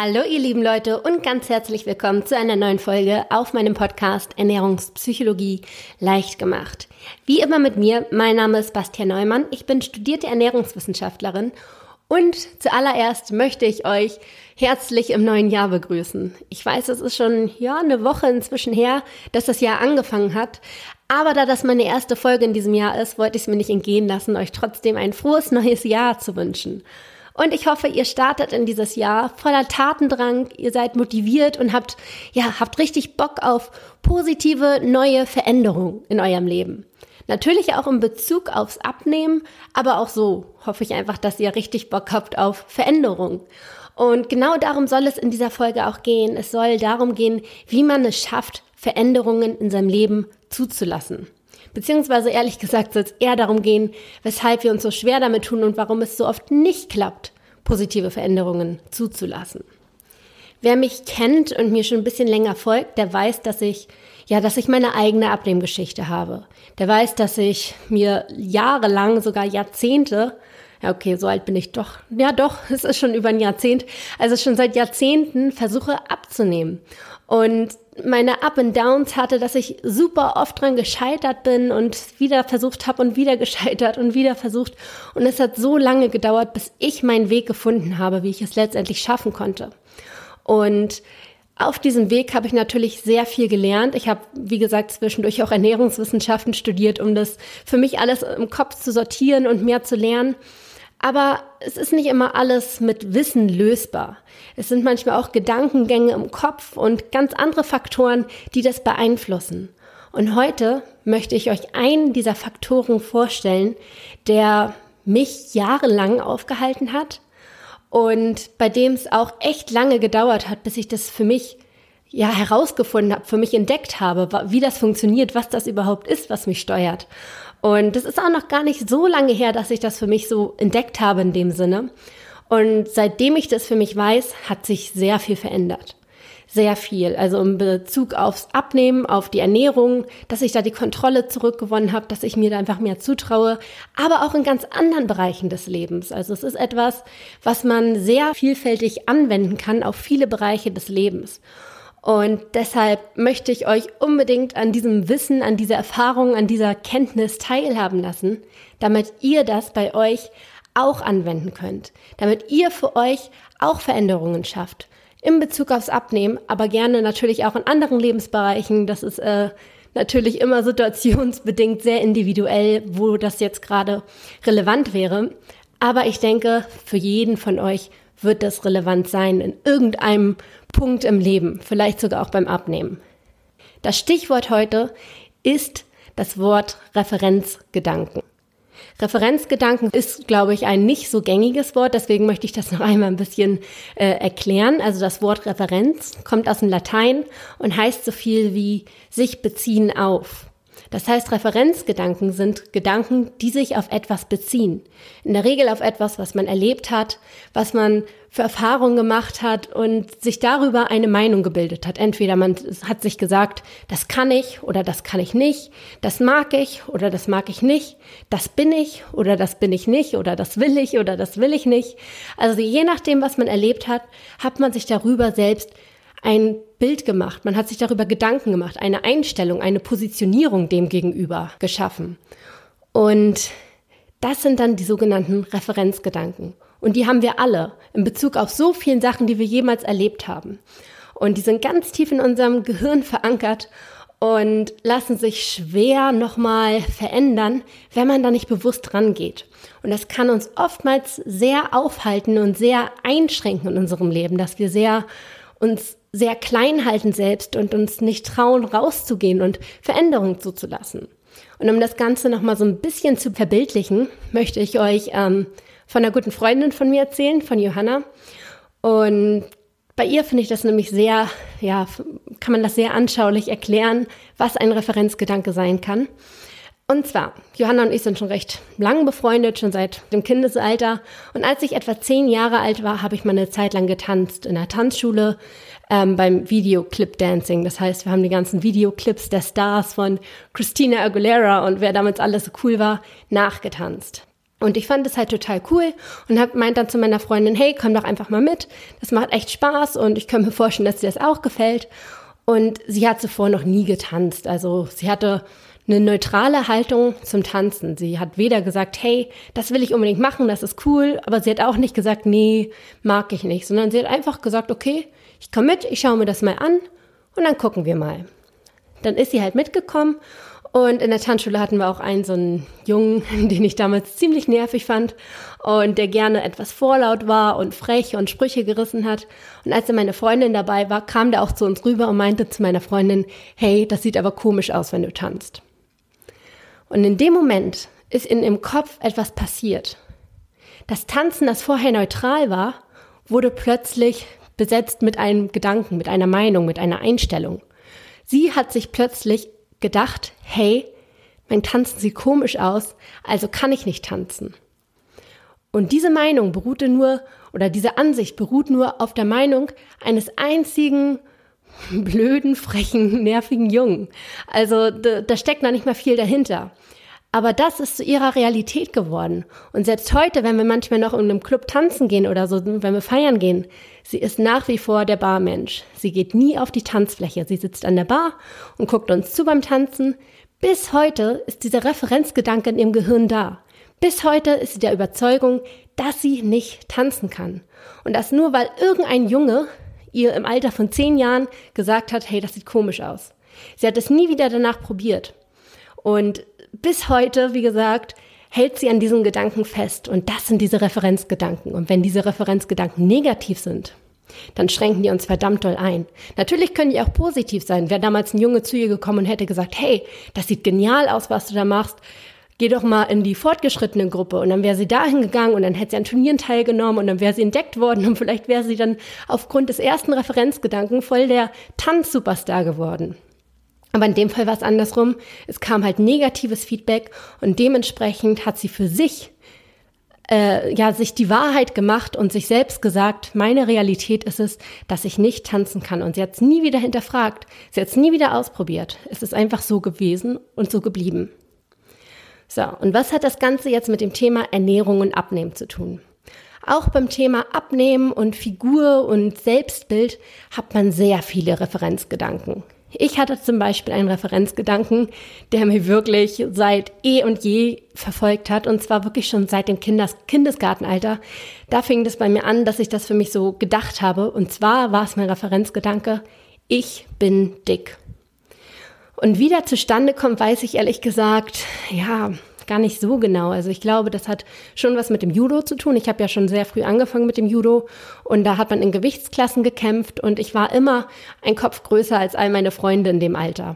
Hallo ihr lieben Leute und ganz herzlich willkommen zu einer neuen Folge auf meinem Podcast Ernährungspsychologie leicht gemacht. Wie immer mit mir, mein Name ist Bastian Neumann, ich bin studierte Ernährungswissenschaftlerin und zuallererst möchte ich euch herzlich im neuen Jahr begrüßen. Ich weiß, es ist schon ja eine Woche inzwischen her, dass das Jahr angefangen hat, aber da das meine erste Folge in diesem Jahr ist, wollte ich es mir nicht entgehen lassen, euch trotzdem ein frohes neues Jahr zu wünschen. Und ich hoffe, ihr startet in dieses Jahr voller Tatendrang, ihr seid motiviert und habt, ja, habt richtig Bock auf positive neue Veränderungen in eurem Leben. Natürlich auch in Bezug aufs Abnehmen, aber auch so hoffe ich einfach, dass ihr richtig Bock habt auf Veränderung. Und genau darum soll es in dieser Folge auch gehen. Es soll darum gehen, wie man es schafft, Veränderungen in seinem Leben zuzulassen. Beziehungsweise ehrlich gesagt soll es eher darum gehen, weshalb wir uns so schwer damit tun und warum es so oft nicht klappt, positive Veränderungen zuzulassen. Wer mich kennt und mir schon ein bisschen länger folgt, der weiß, dass ich, ja, dass ich meine eigene Abnehmgeschichte habe. Der weiß, dass ich mir jahrelang, sogar Jahrzehnte, ja, okay, so alt bin ich doch, ja doch, es ist schon über ein Jahrzehnt, also schon seit Jahrzehnten versuche abzunehmen. Und meine Up and Downs hatte, dass ich super oft dran gescheitert bin und wieder versucht habe und wieder gescheitert und wieder versucht. Und es hat so lange gedauert, bis ich meinen Weg gefunden habe, wie ich es letztendlich schaffen konnte. Und auf diesem Weg habe ich natürlich sehr viel gelernt. Ich habe, wie gesagt, zwischendurch auch Ernährungswissenschaften studiert, um das für mich alles im Kopf zu sortieren und mehr zu lernen. Aber es ist nicht immer alles mit Wissen lösbar. Es sind manchmal auch Gedankengänge im Kopf und ganz andere Faktoren, die das beeinflussen. Und heute möchte ich euch einen dieser Faktoren vorstellen, der mich jahrelang aufgehalten hat und bei dem es auch echt lange gedauert hat, bis ich das für mich ja herausgefunden habe, für mich entdeckt habe, wie das funktioniert, was das überhaupt ist, was mich steuert. Und das ist auch noch gar nicht so lange her, dass ich das für mich so entdeckt habe in dem Sinne. Und seitdem ich das für mich weiß, hat sich sehr viel verändert. Sehr viel. Also in Bezug aufs Abnehmen, auf die Ernährung, dass ich da die Kontrolle zurückgewonnen habe, dass ich mir da einfach mehr zutraue, aber auch in ganz anderen Bereichen des Lebens. Also es ist etwas, was man sehr vielfältig anwenden kann auf viele Bereiche des Lebens. Und deshalb möchte ich euch unbedingt an diesem Wissen, an dieser Erfahrung, an dieser Kenntnis teilhaben lassen, damit ihr das bei euch auch anwenden könnt, damit ihr für euch auch Veränderungen schafft. In Bezug aufs Abnehmen, aber gerne natürlich auch in anderen Lebensbereichen. Das ist äh, natürlich immer situationsbedingt sehr individuell, wo das jetzt gerade relevant wäre. Aber ich denke, für jeden von euch wird das relevant sein in irgendeinem Punkt im Leben, vielleicht sogar auch beim Abnehmen. Das Stichwort heute ist das Wort Referenzgedanken. Referenzgedanken ist, glaube ich, ein nicht so gängiges Wort, deswegen möchte ich das noch einmal ein bisschen äh, erklären. Also das Wort Referenz kommt aus dem Latein und heißt so viel wie sich beziehen auf. Das heißt, Referenzgedanken sind Gedanken, die sich auf etwas beziehen. In der Regel auf etwas, was man erlebt hat, was man für Erfahrungen gemacht hat und sich darüber eine Meinung gebildet hat. Entweder man hat sich gesagt, das kann ich oder das kann ich nicht, das mag ich oder das mag ich nicht, das bin ich oder das bin ich nicht oder das will ich oder das will ich nicht. Also je nachdem, was man erlebt hat, hat man sich darüber selbst ein Bild gemacht, man hat sich darüber Gedanken gemacht, eine Einstellung, eine Positionierung dem gegenüber geschaffen. Und das sind dann die sogenannten Referenzgedanken. Und die haben wir alle in Bezug auf so vielen Sachen, die wir jemals erlebt haben. Und die sind ganz tief in unserem Gehirn verankert und lassen sich schwer nochmal verändern, wenn man da nicht bewusst rangeht. Und das kann uns oftmals sehr aufhalten und sehr einschränken in unserem Leben, dass wir sehr uns sehr klein halten selbst und uns nicht trauen, rauszugehen und Veränderungen zuzulassen. Und um das Ganze nochmal so ein bisschen zu verbildlichen, möchte ich euch ähm, von einer guten Freundin von mir erzählen, von Johanna. Und bei ihr finde ich das nämlich sehr, ja, kann man das sehr anschaulich erklären, was ein Referenzgedanke sein kann. Und zwar, Johanna und ich sind schon recht lang befreundet, schon seit dem Kindesalter. Und als ich etwa zehn Jahre alt war, habe ich mal eine Zeit lang getanzt in der Tanzschule ähm, beim Videoclip Dancing. Das heißt, wir haben die ganzen Videoclips der Stars von Christina Aguilera und wer damals alles so cool war, nachgetanzt. Und ich fand es halt total cool und hab meint dann zu meiner Freundin, hey, komm doch einfach mal mit. Das macht echt Spaß und ich kann mir vorstellen, dass dir das auch gefällt. Und sie hat zuvor noch nie getanzt. Also sie hatte eine neutrale Haltung zum Tanzen. Sie hat weder gesagt, hey, das will ich unbedingt machen, das ist cool, aber sie hat auch nicht gesagt, nee, mag ich nicht, sondern sie hat einfach gesagt, okay, ich komme mit, ich schaue mir das mal an und dann gucken wir mal. Dann ist sie halt mitgekommen und in der Tanzschule hatten wir auch einen so einen Jungen, den ich damals ziemlich nervig fand und der gerne etwas vorlaut war und frech und Sprüche gerissen hat. Und als dann meine Freundin dabei war, kam der auch zu uns rüber und meinte zu meiner Freundin, hey, das sieht aber komisch aus, wenn du tanzt. Und in dem Moment ist in ihrem Kopf etwas passiert. Das Tanzen, das vorher neutral war, wurde plötzlich besetzt mit einem Gedanken, mit einer Meinung, mit einer Einstellung. Sie hat sich plötzlich gedacht, hey, mein Tanzen sieht komisch aus, also kann ich nicht tanzen. Und diese Meinung beruhte nur, oder diese Ansicht beruht nur auf der Meinung eines einzigen blöden, frechen, nervigen Jungen. Also da, da steckt noch nicht mal viel dahinter. Aber das ist zu ihrer Realität geworden. Und selbst heute, wenn wir manchmal noch in einem Club tanzen gehen oder so, wenn wir feiern gehen, sie ist nach wie vor der Barmensch. Sie geht nie auf die Tanzfläche. Sie sitzt an der Bar und guckt uns zu beim Tanzen. Bis heute ist dieser Referenzgedanke in ihrem Gehirn da. Bis heute ist sie der Überzeugung, dass sie nicht tanzen kann. Und das nur, weil irgendein Junge ihr im Alter von zehn Jahren gesagt hat, hey, das sieht komisch aus. Sie hat es nie wieder danach probiert. Und bis heute, wie gesagt, hält sie an diesen Gedanken fest. Und das sind diese Referenzgedanken. Und wenn diese Referenzgedanken negativ sind, dann schränken die uns verdammt doll ein. Natürlich können die auch positiv sein. Wäre damals ein Junge zu ihr gekommen und hätte gesagt, hey, das sieht genial aus, was du da machst. Geh doch mal in die fortgeschrittene Gruppe. Und dann wäre sie dahin gegangen und dann hätte sie an Turnieren teilgenommen und dann wäre sie entdeckt worden und vielleicht wäre sie dann aufgrund des ersten Referenzgedanken voll der Tanzsuperstar geworden. Aber in dem Fall war es andersrum. Es kam halt negatives Feedback und dementsprechend hat sie für sich äh, ja sich die Wahrheit gemacht und sich selbst gesagt, meine Realität ist es, dass ich nicht tanzen kann. Und sie hat es nie wieder hinterfragt. Sie hat es nie wieder ausprobiert. Es ist einfach so gewesen und so geblieben. So, und was hat das Ganze jetzt mit dem Thema Ernährung und Abnehmen zu tun? Auch beim Thema Abnehmen und Figur und Selbstbild hat man sehr viele Referenzgedanken. Ich hatte zum Beispiel einen Referenzgedanken, der mir wirklich seit eh und je verfolgt hat, und zwar wirklich schon seit dem Kindes Kindesgartenalter. Da fing das bei mir an, dass ich das für mich so gedacht habe. Und zwar war es mein Referenzgedanke, ich bin dick. Und wie der zustande kommt, weiß ich ehrlich gesagt, ja, gar nicht so genau. Also ich glaube, das hat schon was mit dem Judo zu tun. Ich habe ja schon sehr früh angefangen mit dem Judo und da hat man in Gewichtsklassen gekämpft und ich war immer ein Kopf größer als all meine Freunde in dem Alter.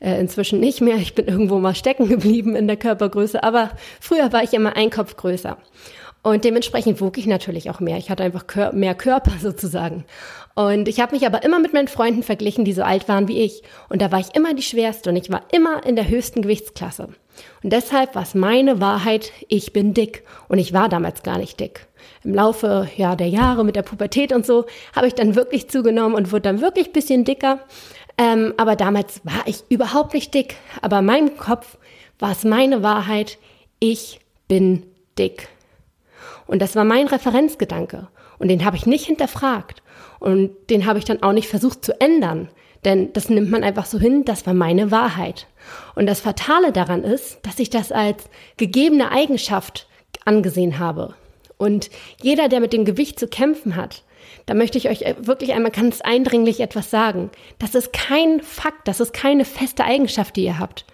Äh, inzwischen nicht mehr. Ich bin irgendwo mal stecken geblieben in der Körpergröße, aber früher war ich immer ein Kopf größer. Und dementsprechend wog ich natürlich auch mehr. Ich hatte einfach mehr Körper sozusagen. Und ich habe mich aber immer mit meinen Freunden verglichen, die so alt waren wie ich. Und da war ich immer die schwerste und ich war immer in der höchsten Gewichtsklasse. Und deshalb war es meine Wahrheit, ich bin dick. Und ich war damals gar nicht dick. Im Laufe ja, der Jahre mit der Pubertät und so habe ich dann wirklich zugenommen und wurde dann wirklich bisschen dicker. Ähm, aber damals war ich überhaupt nicht dick. Aber in meinem Kopf war es meine Wahrheit, ich bin dick. Und das war mein Referenzgedanke. Und den habe ich nicht hinterfragt. Und den habe ich dann auch nicht versucht zu ändern. Denn das nimmt man einfach so hin, das war meine Wahrheit. Und das Fatale daran ist, dass ich das als gegebene Eigenschaft angesehen habe. Und jeder, der mit dem Gewicht zu kämpfen hat, da möchte ich euch wirklich einmal ganz eindringlich etwas sagen. Das ist kein Fakt, das ist keine feste Eigenschaft, die ihr habt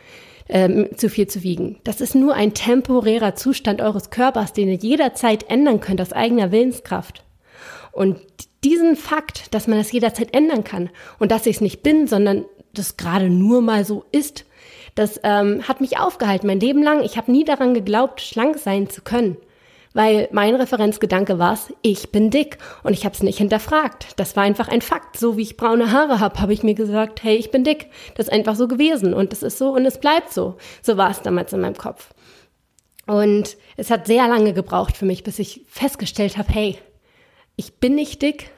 ähm, zu viel zu wiegen. Das ist nur ein temporärer Zustand eures Körpers, den ihr jederzeit ändern könnt aus eigener Willenskraft. Und diesen Fakt, dass man das jederzeit ändern kann und dass ich es nicht bin, sondern das gerade nur mal so ist, das ähm, hat mich aufgehalten mein Leben lang. Ich habe nie daran geglaubt, schlank sein zu können weil mein Referenzgedanke war es, ich bin dick und ich habe es nicht hinterfragt. Das war einfach ein Fakt. So wie ich braune Haare habe, habe ich mir gesagt, hey, ich bin dick. Das ist einfach so gewesen und das ist so und es bleibt so. So war es damals in meinem Kopf. Und es hat sehr lange gebraucht für mich, bis ich festgestellt habe, hey, ich bin nicht dick.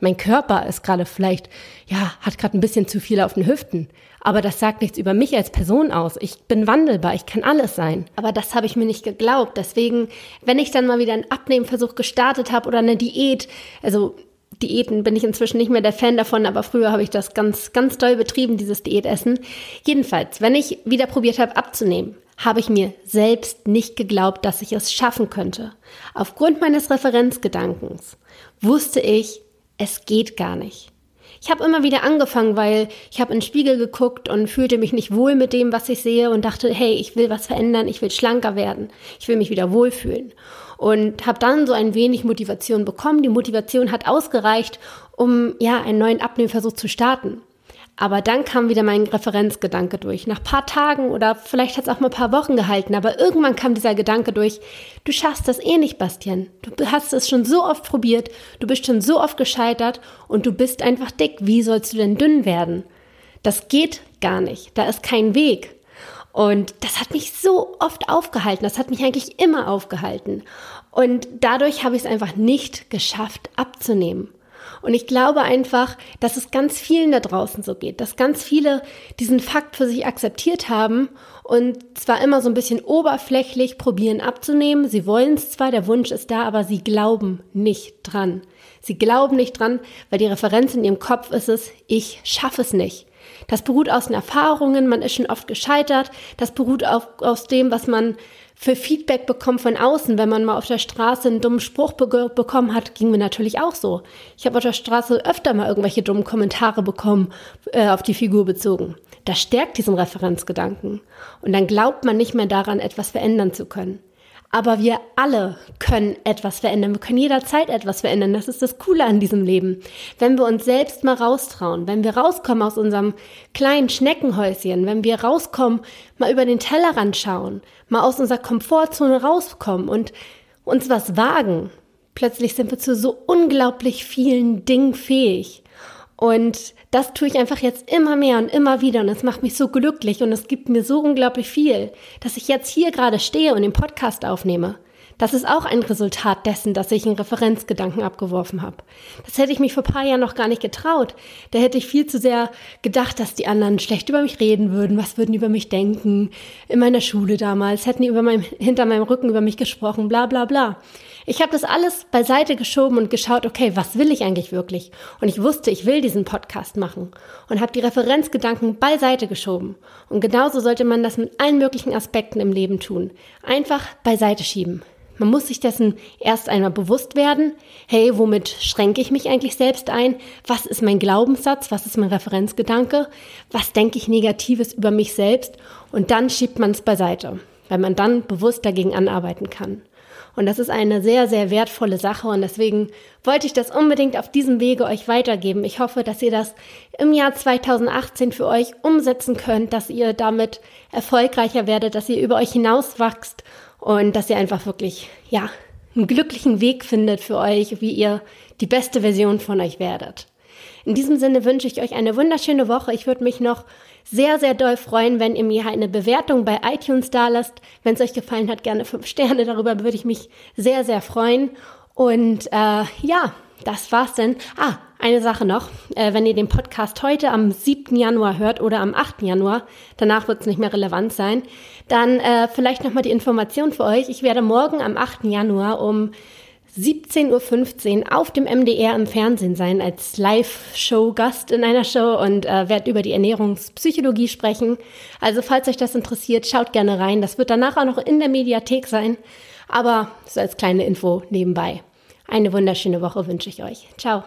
Mein Körper ist gerade vielleicht, ja, hat gerade ein bisschen zu viel auf den Hüften. Aber das sagt nichts über mich als Person aus. Ich bin wandelbar, ich kann alles sein. Aber das habe ich mir nicht geglaubt. Deswegen, wenn ich dann mal wieder einen Abnehmversuch gestartet habe oder eine Diät, also Diäten bin ich inzwischen nicht mehr der Fan davon, aber früher habe ich das ganz, ganz doll betrieben, dieses Diätessen. Jedenfalls, wenn ich wieder probiert habe abzunehmen, habe ich mir selbst nicht geglaubt, dass ich es schaffen könnte. Aufgrund meines Referenzgedankens wusste ich, es geht gar nicht. Ich habe immer wieder angefangen, weil ich habe in den Spiegel geguckt und fühlte mich nicht wohl mit dem, was ich sehe und dachte, hey, ich will was verändern, ich will schlanker werden, ich will mich wieder wohlfühlen. Und habe dann so ein wenig Motivation bekommen. Die Motivation hat ausgereicht, um ja einen neuen Abnehmversuch zu starten. Aber dann kam wieder mein Referenzgedanke durch. Nach paar Tagen oder vielleicht hat es auch mal ein paar Wochen gehalten, aber irgendwann kam dieser Gedanke durch, du schaffst das eh nicht, Bastian. Du hast es schon so oft probiert, du bist schon so oft gescheitert und du bist einfach dick. Wie sollst du denn dünn werden? Das geht gar nicht. Da ist kein Weg. Und das hat mich so oft aufgehalten. Das hat mich eigentlich immer aufgehalten. Und dadurch habe ich es einfach nicht geschafft abzunehmen. Und ich glaube einfach, dass es ganz vielen da draußen so geht, dass ganz viele diesen Fakt für sich akzeptiert haben und zwar immer so ein bisschen oberflächlich probieren abzunehmen. Sie wollen es zwar, der Wunsch ist da, aber sie glauben nicht dran. Sie glauben nicht dran, weil die Referenz in ihrem Kopf ist es, ich schaffe es nicht. Das beruht aus den Erfahrungen, man ist schon oft gescheitert, das beruht auf, aus dem, was man für Feedback bekommen von außen. Wenn man mal auf der Straße einen dummen Spruch be bekommen hat, ging mir natürlich auch so. Ich habe auf der Straße öfter mal irgendwelche dummen Kommentare bekommen, äh, auf die Figur bezogen. Das stärkt diesen Referenzgedanken. Und dann glaubt man nicht mehr daran, etwas verändern zu können. Aber wir alle können etwas verändern. Wir können jederzeit etwas verändern. Das ist das Coole an diesem Leben. Wenn wir uns selbst mal raustrauen, wenn wir rauskommen aus unserem kleinen Schneckenhäuschen, wenn wir rauskommen, mal über den Tellerrand schauen, mal aus unserer Komfortzone rauskommen und uns was wagen, plötzlich sind wir zu so unglaublich vielen Dingen fähig. Und das tue ich einfach jetzt immer mehr und immer wieder und es macht mich so glücklich und es gibt mir so unglaublich viel, dass ich jetzt hier gerade stehe und den Podcast aufnehme. Das ist auch ein Resultat dessen, dass ich einen Referenzgedanken abgeworfen habe. Das hätte ich mich vor ein paar Jahren noch gar nicht getraut. Da hätte ich viel zu sehr gedacht, dass die anderen schlecht über mich reden würden. Was würden die über mich denken? In meiner Schule damals hätten die über meinem, hinter meinem Rücken über mich gesprochen, bla bla bla. Ich habe das alles beiseite geschoben und geschaut, okay, was will ich eigentlich wirklich? Und ich wusste, ich will diesen Podcast machen und habe die Referenzgedanken beiseite geschoben. Und genauso sollte man das mit allen möglichen Aspekten im Leben tun. Einfach beiseite schieben. Man muss sich dessen erst einmal bewusst werden. Hey, womit schränke ich mich eigentlich selbst ein? Was ist mein Glaubenssatz? Was ist mein Referenzgedanke? Was denke ich Negatives über mich selbst? Und dann schiebt man es beiseite, weil man dann bewusst dagegen anarbeiten kann. Und das ist eine sehr, sehr wertvolle Sache und deswegen wollte ich das unbedingt auf diesem Wege euch weitergeben. Ich hoffe, dass ihr das im Jahr 2018 für euch umsetzen könnt, dass ihr damit erfolgreicher werdet, dass ihr über euch hinauswachst und dass ihr einfach wirklich, ja, einen glücklichen Weg findet für euch, wie ihr die beste Version von euch werdet. In diesem Sinne wünsche ich euch eine wunderschöne Woche. Ich würde mich noch sehr, sehr doll freuen, wenn ihr mir eine Bewertung bei iTunes da lasst. Wenn es euch gefallen hat, gerne fünf Sterne. Darüber würde ich mich sehr, sehr freuen. Und äh, ja, das war's denn. Ah, eine Sache noch. Äh, wenn ihr den Podcast heute am 7. Januar hört oder am 8. Januar, danach wird es nicht mehr relevant sein, dann äh, vielleicht nochmal die Information für euch. Ich werde morgen am 8. Januar um 17.15 Uhr auf dem MDR im Fernsehen sein als Live-Show-Gast in einer Show und äh, werde über die Ernährungspsychologie sprechen. Also falls euch das interessiert, schaut gerne rein. Das wird danach auch noch in der Mediathek sein. Aber so als kleine Info nebenbei. Eine wunderschöne Woche wünsche ich euch. Ciao.